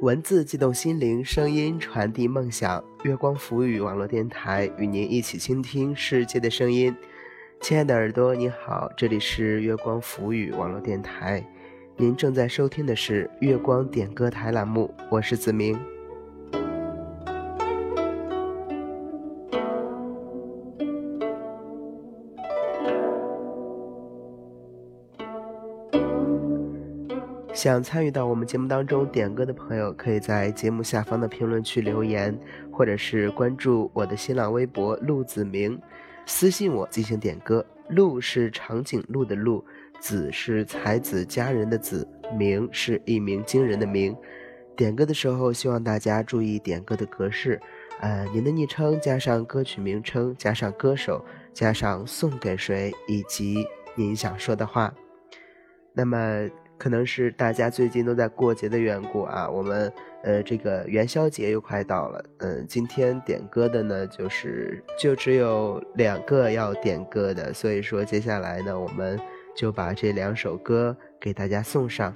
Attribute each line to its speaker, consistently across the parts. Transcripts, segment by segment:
Speaker 1: 文字激动心灵，声音传递梦想。月光浮语网络电台与您一起倾听世界的声音。亲爱的耳朵，你好，这里是月光浮语网络电台，您正在收听的是月光点歌台栏目，我是子明。想参与到我们节目当中点歌的朋友，可以在节目下方的评论区留言，或者是关注我的新浪微博陆子明，私信我进行点歌。陆是长颈鹿的鹿，子是才子佳人的子，明是一鸣惊人的鸣。点歌的时候，希望大家注意点歌的格式，呃，您的昵称加上歌曲名称，加上歌手，加上送给谁，以及您想说的话。那么。可能是大家最近都在过节的缘故啊，我们呃这个元宵节又快到了，嗯，今天点歌的呢就是就只有两个要点歌的，所以说接下来呢我们就把这两首歌给大家送上。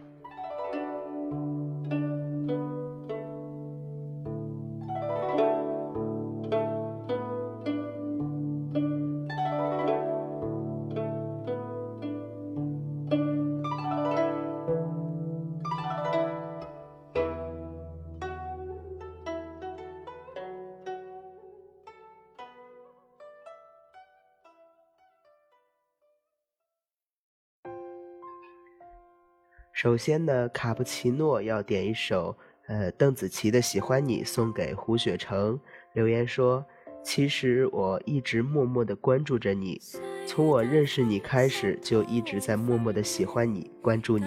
Speaker 1: 首先呢，卡布奇诺要点一首，呃，邓紫棋的《喜欢你》送给胡雪成。留言说：“其实我一直默默的关注着你，从我认识你开始，就一直在默默的喜欢你，关注你。”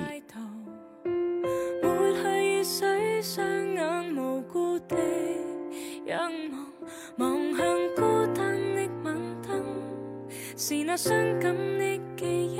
Speaker 2: 是那伤感的记忆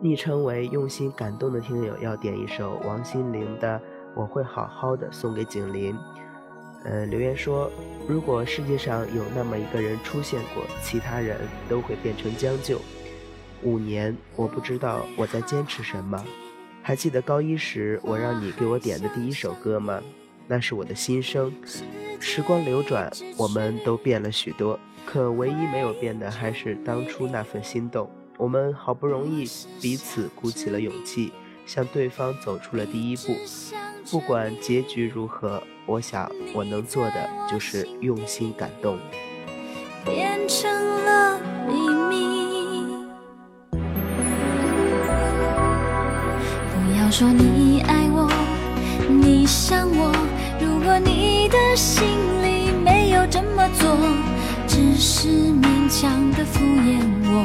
Speaker 1: 昵称为用心感动的听友要点一首王心凌的《我会好好的》送给景林。呃，留言说，如果世界上有那么一个人出现过，其他人都会变成将就。五年，我不知道我在坚持什么。还记得高一时我让你给我点的第一首歌吗？那是我的心声。时光流转，我们都变了许多，可唯一没有变的还是当初那份心动。我们好不容易彼此鼓起了勇气，向对方走出了第一步。不管结局如何，我想我能做的就是用心感动。
Speaker 2: 变成了秘密。不要说你爱我，你想我。如果你的心里没有这么做，只是勉强的敷衍我，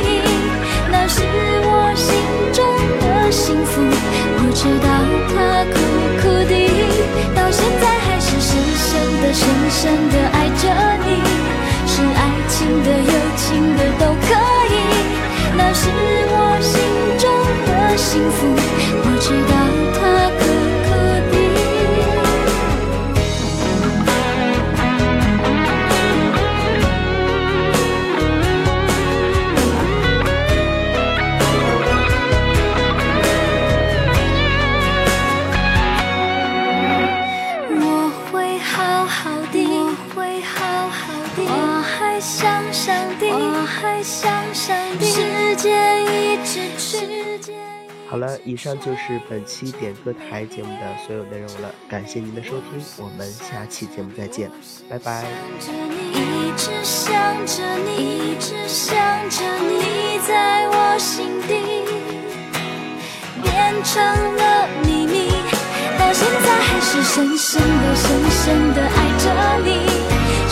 Speaker 2: 以，深深的爱着你，是爱情的、友情的都可以，那是我心中的幸福。
Speaker 1: 好了，以上就是本期点歌台节目的所有内容了，感谢您的收听，我们下期节目再见，拜拜。
Speaker 2: 一直想着你，一直想着你，在我心底。变成了秘密，到现在还是深深的、深深的爱着你，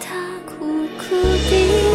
Speaker 2: 他苦苦地